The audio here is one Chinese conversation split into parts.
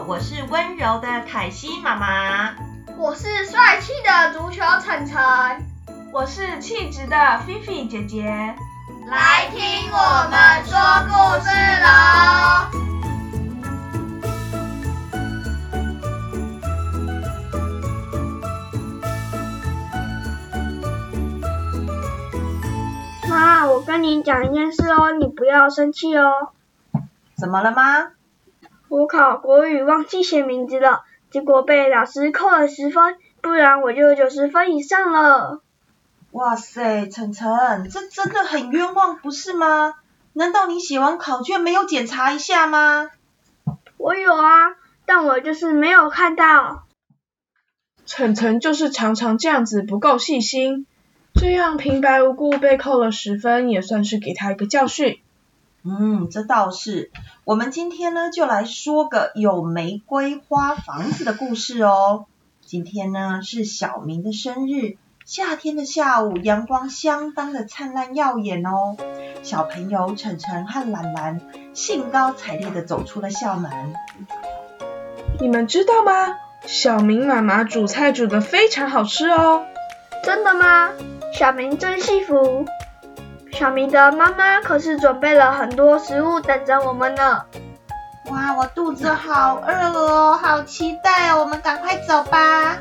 好，我是温柔的凯西妈妈。我是帅气的足球晨晨。我是气质的菲菲姐姐。来听我们说故事喽！妈，我跟你讲一件事哦，你不要生气哦。怎么了吗？我考国语忘记写名字了，结果被老师扣了十分，不然我就九十分以上了。哇塞，晨晨，这真的很冤枉，不是吗？难道你写完考卷没有检查一下吗？我有啊，但我就是没有看到。晨晨就是常常这样子不够细心，这样平白无故被扣了十分，也算是给他一个教训。嗯，这倒是。我们今天呢，就来说个有玫瑰花房子的故事哦。今天呢是小明的生日，夏天的下午，阳光相当的灿烂耀眼哦。小朋友晨晨和兰兰兴高采烈的走出了校门。你们知道吗？小明妈妈煮菜煮的非常好吃哦。真的吗？小明真幸福。小明的妈妈可是准备了很多食物等着我们呢。哇，我肚子好饿哦，好期待哦，我们赶快走吧。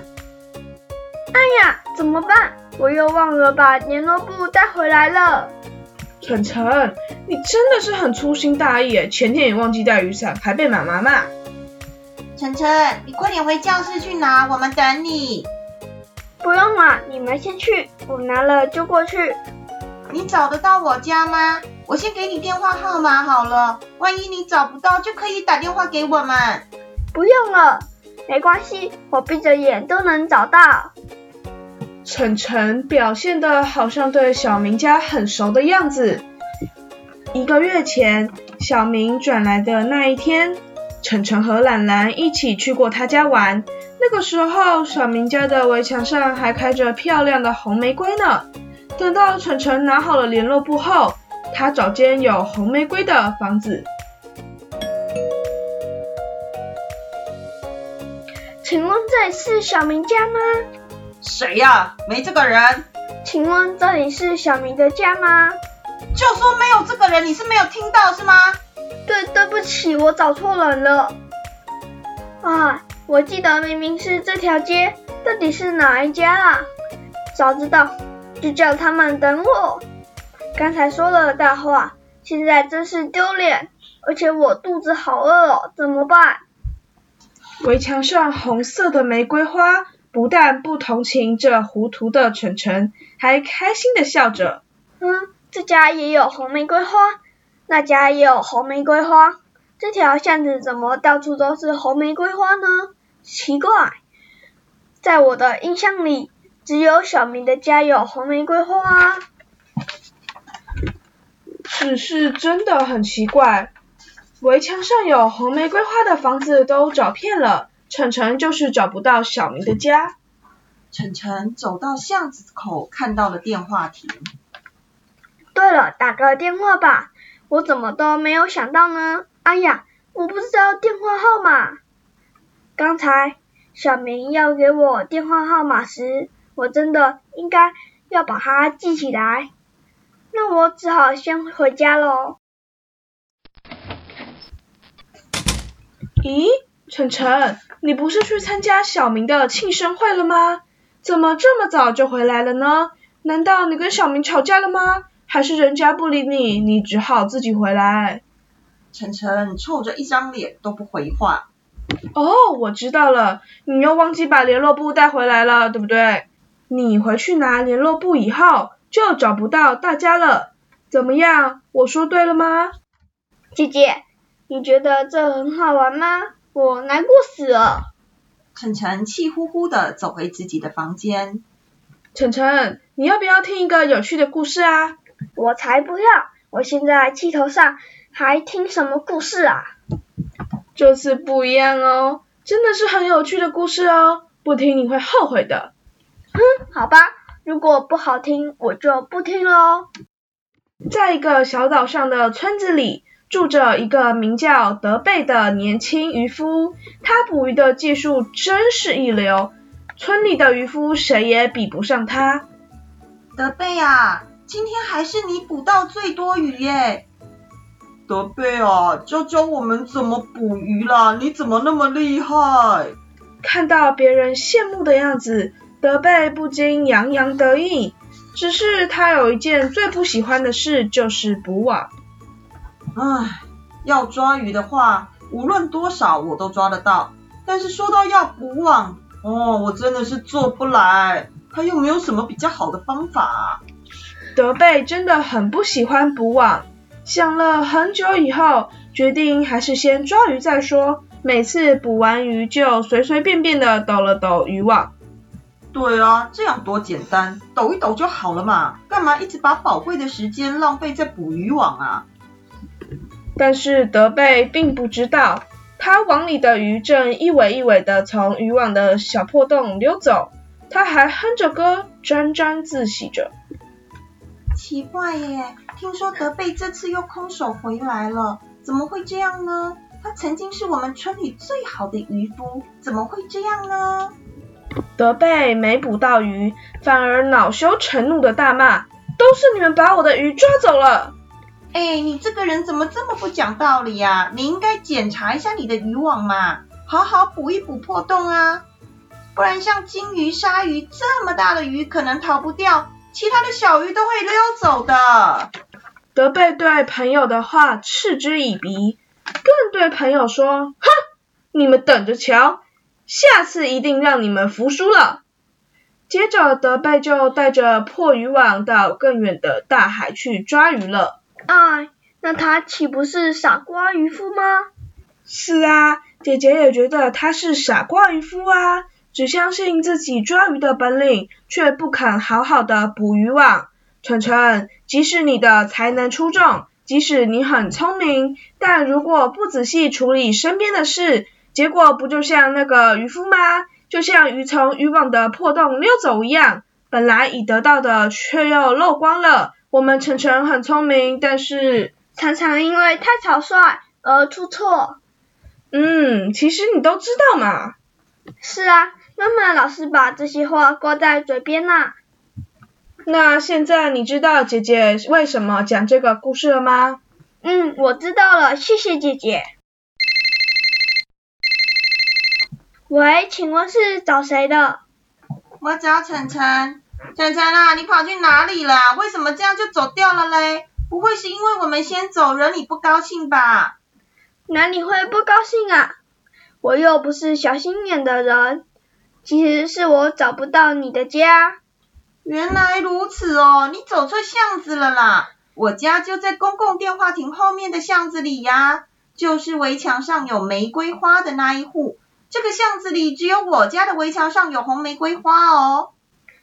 哎呀，怎么办？我又忘了把联络簿带回来了。晨晨，你真的是很粗心大意耶，前天也忘记带雨伞，还被妈妈骂。晨晨，你快点回教室去拿，我们等你。不用了，你们先去，我拿了就过去。你找得到我家吗？我先给你电话号码好了，万一你找不到，就可以打电话给我们。不用了，没关系，我闭着眼都能找到。晨晨表现的好像对小明家很熟的样子。一个月前，小明转来的那一天，晨晨和兰兰一起去过他家玩。那个时候，小明家的围墙上还开着漂亮的红玫瑰呢。等到晨晨拿好了联络簿后，他找间有红玫瑰的房子。请问这里是小明家吗？谁呀？没这个人。请问这里是小明的家吗？就说没有这个人，你是没有听到是吗？对，对不起，我找错人了。啊，我记得明明是这条街，到底是哪一家啊？早知道就叫他们等我。刚才说了大话，现在真是丢脸，而且我肚子好饿哦，怎么办？围墙上红色的玫瑰花不但不同情这糊涂的晨晨，还开心的笑着。嗯，这家也有红玫瑰花，那家也有红玫瑰花，这条巷子怎么到处都是红玫瑰花呢？奇怪，在我的印象里，只有小明的家有红玫瑰花。只是真的很奇怪，围墙上有红玫瑰花的房子都找遍了，晨晨就是找不到小明的家。晨晨走到巷子口，看到了电话亭。对了，打个电话吧，我怎么都没有想到呢？哎呀，我不知道电话号码。刚才小明要给我电话号码时，我真的应该要把它记起来。那我只好先回家喽。咦，晨晨，你不是去参加小明的庆生会了吗？怎么这么早就回来了呢？难道你跟小明吵架了吗？还是人家不理你，你只好自己回来？晨晨臭着一张脸都不回话。哦，我知道了，你又忘记把联络簿带回来了，对不对？你回去拿联络簿以后。就找不到大家了，怎么样？我说对了吗？姐姐，你觉得这很好玩吗？我难过死了。晨晨气呼呼的走回自己的房间。晨晨，你要不要听一个有趣的故事啊？我才不要！我现在气头上，还听什么故事啊？这次不一样哦，真的是很有趣的故事哦，不听你会后悔的。哼，好吧。如果不好听，我就不听喽。在一个小岛上的村子里，住着一个名叫德贝的年轻渔夫，他捕鱼的技术真是一流，村里的渔夫谁也比不上他。德贝啊，今天还是你捕到最多鱼耶！德贝啊，教教我们怎么捕鱼啦！你怎么那么厉害？看到别人羡慕的样子，德贝不禁洋洋得意。只是他有一件最不喜欢的事，就是捕网。唉，要抓鱼的话，无论多少我都抓得到。但是说到要捕网，哦，我真的是做不来。他又没有什么比较好的方法？德贝真的很不喜欢捕网，想了很久以后，决定还是先抓鱼再说。每次捕完鱼就随随便便的抖了抖渔网。对啊，这样多简单，抖一抖就好了嘛，干嘛一直把宝贵的时间浪费在捕鱼网啊？但是德贝并不知道，他网里的鱼正一尾一尾的从渔网的小破洞溜走，他还哼着歌，沾沾自喜着。奇怪耶，听说德贝这次又空手回来了，怎么会这样呢？他曾经是我们村里最好的渔夫，怎么会这样呢？德贝没捕到鱼，反而恼羞成怒的大骂：“都是你们把我的鱼抓走了！”哎，你这个人怎么这么不讲道理呀？你应该检查一下你的渔网嘛，好好补一补破洞啊！不然像金鱼、鲨鱼这么大的鱼可能逃不掉，其他的小鱼都会溜走的。德贝对朋友的话嗤之以鼻，更对朋友说：“哼，你们等着瞧，下次一定让你们服输了。”接着，德贝就带着破渔网到更远的大海去抓鱼了。哎，那他岂不是傻瓜渔夫吗？是啊，姐姐也觉得他是傻瓜渔夫啊，只相信自己抓鱼的本领，却不肯好好的捕渔网。晨晨，即使你的才能出众，即使你很聪明，但如果不仔细处理身边的事，结果不就像那个渔夫吗？就像鱼从渔网的破洞溜走一样，本来已得到的，却又漏光了。我们晨晨很聪明，但是常常因为太草率而出错。嗯，其实你都知道嘛。是啊，妈妈老是把这些话挂在嘴边呐。那现在你知道姐姐为什么讲这个故事了吗？嗯，我知道了，谢谢姐姐。喂，请问是找谁的？我找晨晨。晨晨啊，你跑去哪里了？为什么这样就走掉了嘞？不会是因为我们先走，惹你不高兴吧？哪里会不高兴啊？我又不是小心眼的人。其实是我找不到你的家。原来如此哦，你走错巷子了啦。我家就在公共电话亭后面的巷子里呀，就是围墙上有玫瑰花的那一户。这个巷子里只有我家的围墙上有红玫瑰花哦。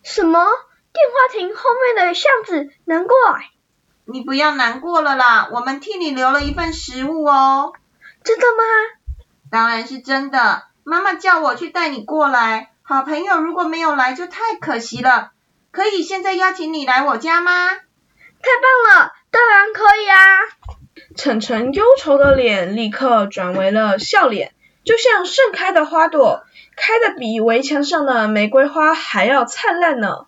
什么？电话亭后面的巷子？难怪。你不要难过了啦，我们替你留了一份食物哦。真的吗？当然是真的。妈妈叫我去带你过来。好朋友如果没有来就太可惜了。可以现在邀请你来我家吗？太棒了，当然可以啊。晨晨忧愁的脸立刻转为了笑脸，就像盛开的花朵。开的比围墙上的玫瑰花还要灿烂呢。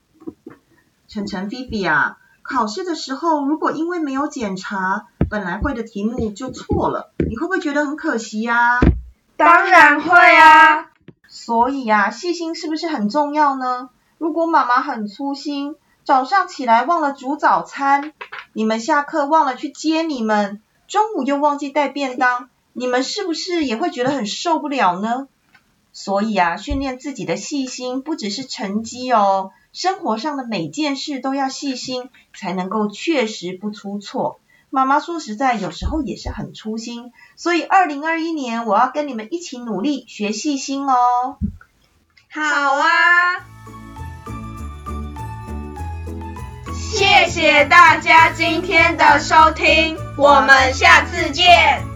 晨晨、菲菲啊，考试的时候如果因为没有检查，本来会的题目就错了，你会不会觉得很可惜呀？当然会啊。所以呀，细心是不是很重要呢？如果妈妈很粗心，早上起来忘了煮早餐，你们下课忘了去接你们，中午又忘记带便当，你们是不是也会觉得很受不了呢？所以啊，训练自己的细心不只是成绩哦，生活上的每件事都要细心，才能够确实不出错。妈妈说实在，有时候也是很粗心，所以二零二一年我要跟你们一起努力学细心哦。好啊，谢谢大家今天的收听，我们下次见。